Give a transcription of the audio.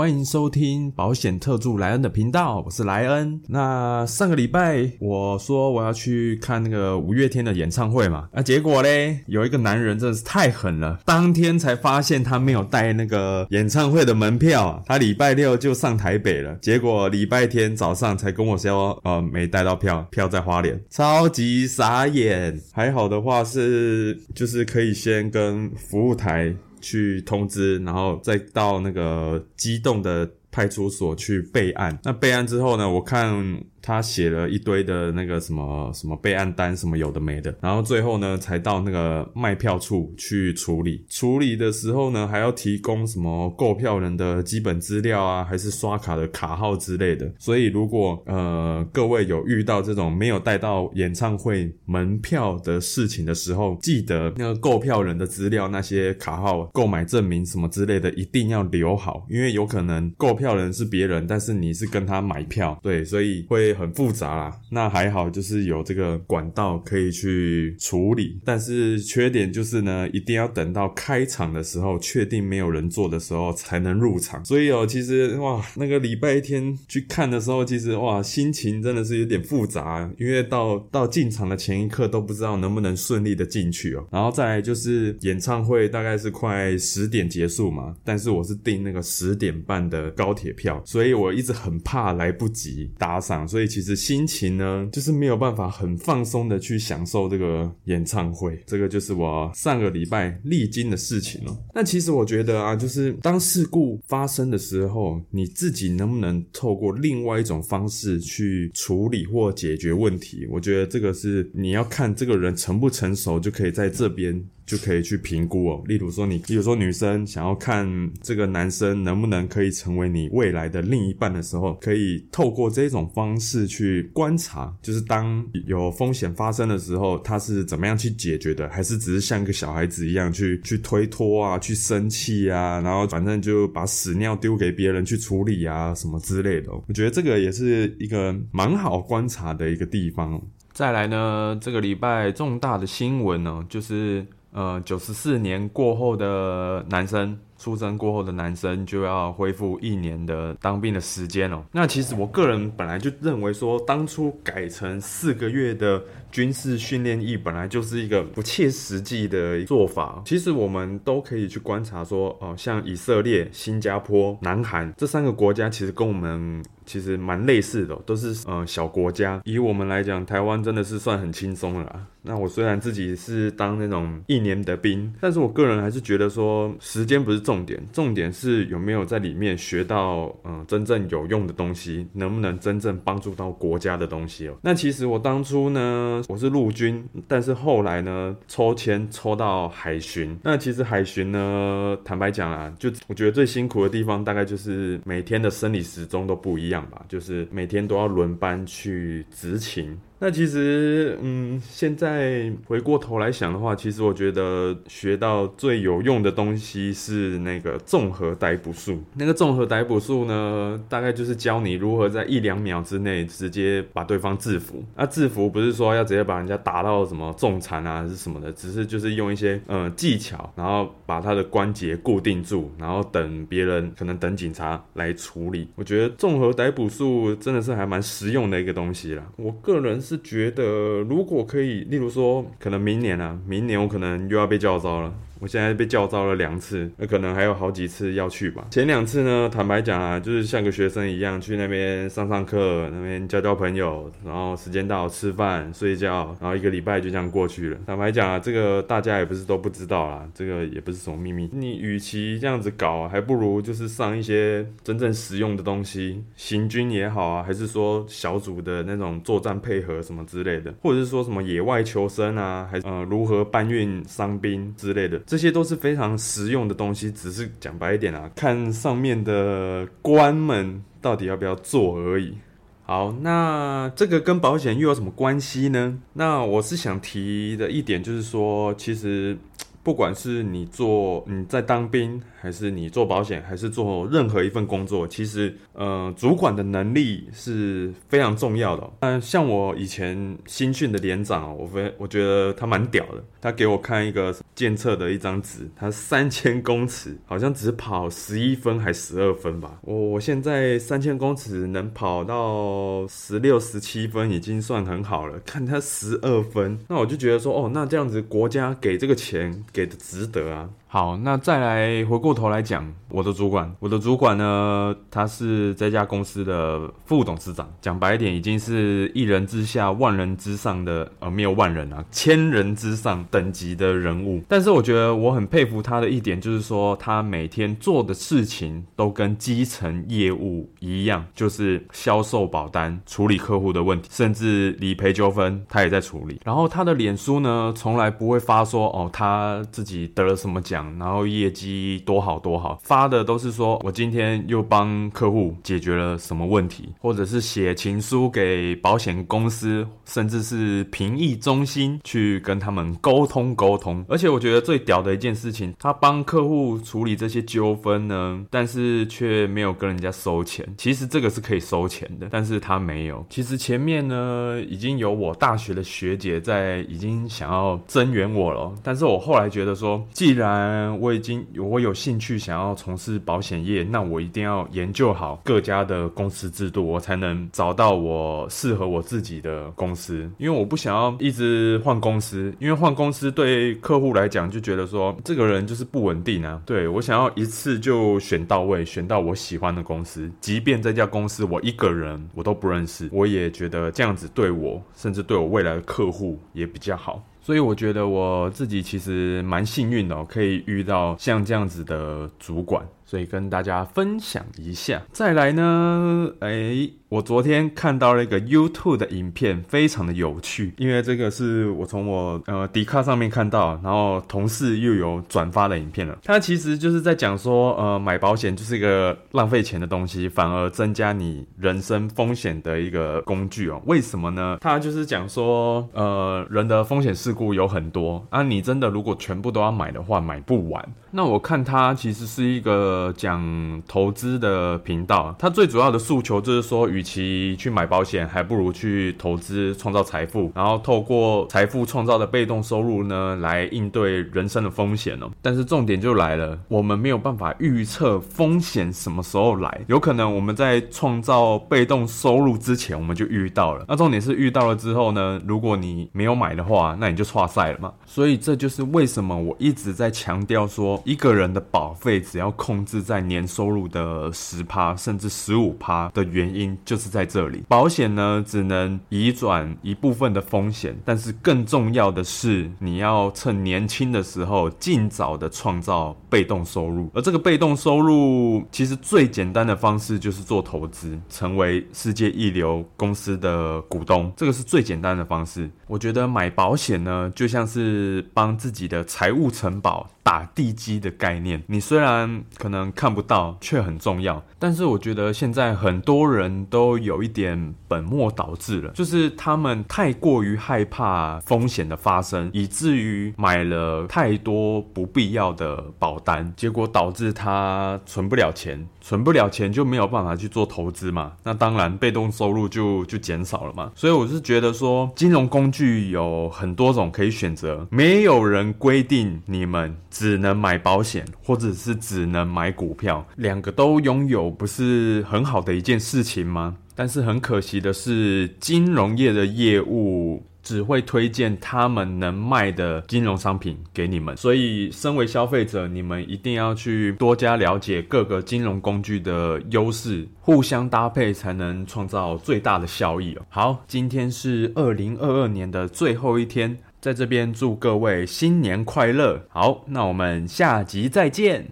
欢迎收听保险特助莱恩的频道，我是莱恩。那上个礼拜我说我要去看那个五月天的演唱会嘛，啊，结果嘞有一个男人真的是太狠了，当天才发现他没有带那个演唱会的门票，他礼拜六就上台北了，结果礼拜天早上才跟我说，呃，没带到票，票在花莲，超级傻眼。还好的话是就是可以先跟服务台。去通知，然后再到那个机动的派出所去备案。那备案之后呢？我看。他写了一堆的那个什么什么备案单，什么有的没的，然后最后呢，才到那个卖票处去处理。处理的时候呢，还要提供什么购票人的基本资料啊，还是刷卡的卡号之类的。所以如果呃各位有遇到这种没有带到演唱会门票的事情的时候，记得那个购票人的资料、那些卡号、购买证明什么之类的，一定要留好，因为有可能购票人是别人，但是你是跟他买票，对，所以会。很复杂啦，那还好，就是有这个管道可以去处理。但是缺点就是呢，一定要等到开场的时候，确定没有人做的时候才能入场。所以哦，其实哇，那个礼拜天去看的时候，其实哇，心情真的是有点复杂，因为到到进场的前一刻都不知道能不能顺利的进去哦。然后再来就是演唱会大概是快十点结束嘛，但是我是订那个十点半的高铁票，所以我一直很怕来不及打赏，所以。所以其实心情呢，就是没有办法很放松的去享受这个演唱会。这个就是我上个礼拜历经的事情了。那其实我觉得啊，就是当事故发生的时候，你自己能不能透过另外一种方式去处理或解决问题？我觉得这个是你要看这个人成不成熟，就可以在这边。就可以去评估哦。例如说，你比如说女生想要看这个男生能不能可以成为你未来的另一半的时候，可以透过这种方式去观察，就是当有风险发生的时候，他是怎么样去解决的，还是只是像一个小孩子一样去去推脱啊，去生气啊，然后反正就把屎尿丢给别人去处理啊，什么之类的。我觉得这个也是一个蛮好观察的一个地方。再来呢，这个礼拜重大的新闻呢，就是。呃，九十四年过后的男生。出生过后的男生就要恢复一年的当兵的时间哦。那其实我个人本来就认为说，当初改成四个月的军事训练役，本来就是一个不切实际的做法。其实我们都可以去观察说，哦，像以色列、新加坡、南韩这三个国家，其实跟我们其实蛮类似的，都是呃小国家。以我们来讲，台湾真的是算很轻松了。那我虽然自己是当那种一年的兵，但是我个人还是觉得说，时间不是。重重点，重点是有没有在里面学到嗯真正有用的东西，能不能真正帮助到国家的东西哦？那其实我当初呢，我是陆军，但是后来呢，抽签抽到海巡。那其实海巡呢，坦白讲啊，就我觉得最辛苦的地方，大概就是每天的生理时钟都不一样吧，就是每天都要轮班去执勤。那其实，嗯，现在回过头来想的话，其实我觉得学到最有用的东西是那个综合逮捕术。那个综合逮捕术呢，大概就是教你如何在一两秒之内直接把对方制服。那制服不是说要直接把人家打到什么重残啊，还是什么的，只是就是用一些呃技巧，然后把他的关节固定住，然后等别人可能等警察来处理。我觉得综合逮捕术真的是还蛮实用的一个东西啦。我个人。是觉得，如果可以，例如说，可能明年啊，明年我可能又要被叫招了。我现在被叫招了两次，那可能还有好几次要去吧。前两次呢，坦白讲啊，就是像个学生一样去那边上上课，那边交交朋友，然后时间到吃饭睡觉，然后一个礼拜就这样过去了。坦白讲啊，这个大家也不是都不知道啦，这个也不是什么秘密。你与其这样子搞，还不如就是上一些真正实用的东西，行军也好啊，还是说小组的那种作战配合什么之类的，或者是说什么野外求生啊，还呃如何搬运伤兵之类的。这些都是非常实用的东西，只是讲白一点啊，看上面的官们到底要不要做而已。好，那这个跟保险又有什么关系呢？那我是想提的一点就是说，其实。不管是你做你在当兵，还是你做保险，还是做任何一份工作，其实呃，主管的能力是非常重要的。嗯，像我以前新训的连长，我非我觉得他蛮屌的。他给我看一个监测的一张纸，他三千公尺好像只跑十一分还十二分吧。我我现在三千公尺能跑到十六十七分，已经算很好了。看他十二分，那我就觉得说，哦，那这样子国家给这个钱给的值得啊。好，那再来回过头来讲，我的主管，我的主管呢，他是这家公司的副董事长，讲白一点，已经是一人之下万人之上的，呃，没有万人啊，千人之上等级的人物。但是我觉得我很佩服他的一点，就是说他每天做的事情都跟基层业务一样，就是销售保单、处理客户的问题，甚至理赔纠纷，他也在处理。然后他的脸书呢，从来不会发说，哦，他自己得了什么奖。然后业绩多好多好，发的都是说我今天又帮客户解决了什么问题，或者是写情书给保险公司，甚至是评议中心去跟他们沟通沟通。而且我觉得最屌的一件事情，他帮客户处理这些纠纷呢，但是却没有跟人家收钱。其实这个是可以收钱的，但是他没有。其实前面呢，已经有我大学的学姐在已经想要增援我了，但是我后来觉得说，既然嗯，我已经我有兴趣想要从事保险业，那我一定要研究好各家的公司制度，我才能找到我适合我自己的公司。因为我不想要一直换公司，因为换公司对客户来讲就觉得说这个人就是不稳定啊。对我想要一次就选到位，选到我喜欢的公司，即便这家公司我一个人我都不认识，我也觉得这样子对我，甚至对我未来的客户也比较好。所以我觉得我自己其实蛮幸运的，可以遇到像这样子的主管。所以跟大家分享一下，再来呢，哎，我昨天看到了一个 YouTube 的影片，非常的有趣，因为这个是我从我呃迪卡上面看到，然后同事又有转发的影片了。他其实就是在讲说，呃，买保险就是一个浪费钱的东西，反而增加你人生风险的一个工具哦。为什么呢？他就是讲说，呃，人的风险事故有很多啊，你真的如果全部都要买的话，买不完。那我看他其实是一个。讲投资的频道，他最主要的诉求就是说，与与其去买保险，还不如去投资创造财富，然后透过财富创造的被动收入呢，来应对人生的风险哦。但是重点就来了，我们没有办法预测风险什么时候来，有可能我们在创造被动收入之前，我们就遇到了。那重点是遇到了之后呢，如果你没有买的话，那你就错赛了嘛。所以这就是为什么我一直在强调说，一个人的保费只要控。制在年收入的十趴甚至十五趴的原因，就是在这里。保险呢，只能移转一部分的风险，但是更重要的是，你要趁年轻的时候尽早的创造被动收入。而这个被动收入，其实最简单的方式就是做投资，成为世界一流公司的股东，这个是最简单的方式。我觉得买保险呢，就像是帮自己的财务城堡。打地基的概念，你虽然可能看不到，却很重要。但是我觉得现在很多人都有一点本末倒置了，就是他们太过于害怕风险的发生，以至于买了太多不必要的保单，结果导致他存不了钱，存不了钱就没有办法去做投资嘛。那当然被动收入就就减少了嘛。所以我是觉得说，金融工具有很多种可以选择，没有人规定你们。只能买保险，或者是只能买股票，两个都拥有，不是很好的一件事情吗？但是很可惜的是，金融业的业务只会推荐他们能卖的金融商品给你们，所以身为消费者，你们一定要去多加了解各个金融工具的优势，互相搭配才能创造最大的效益哦。好，今天是二零二二年的最后一天。在这边祝各位新年快乐！好，那我们下集再见。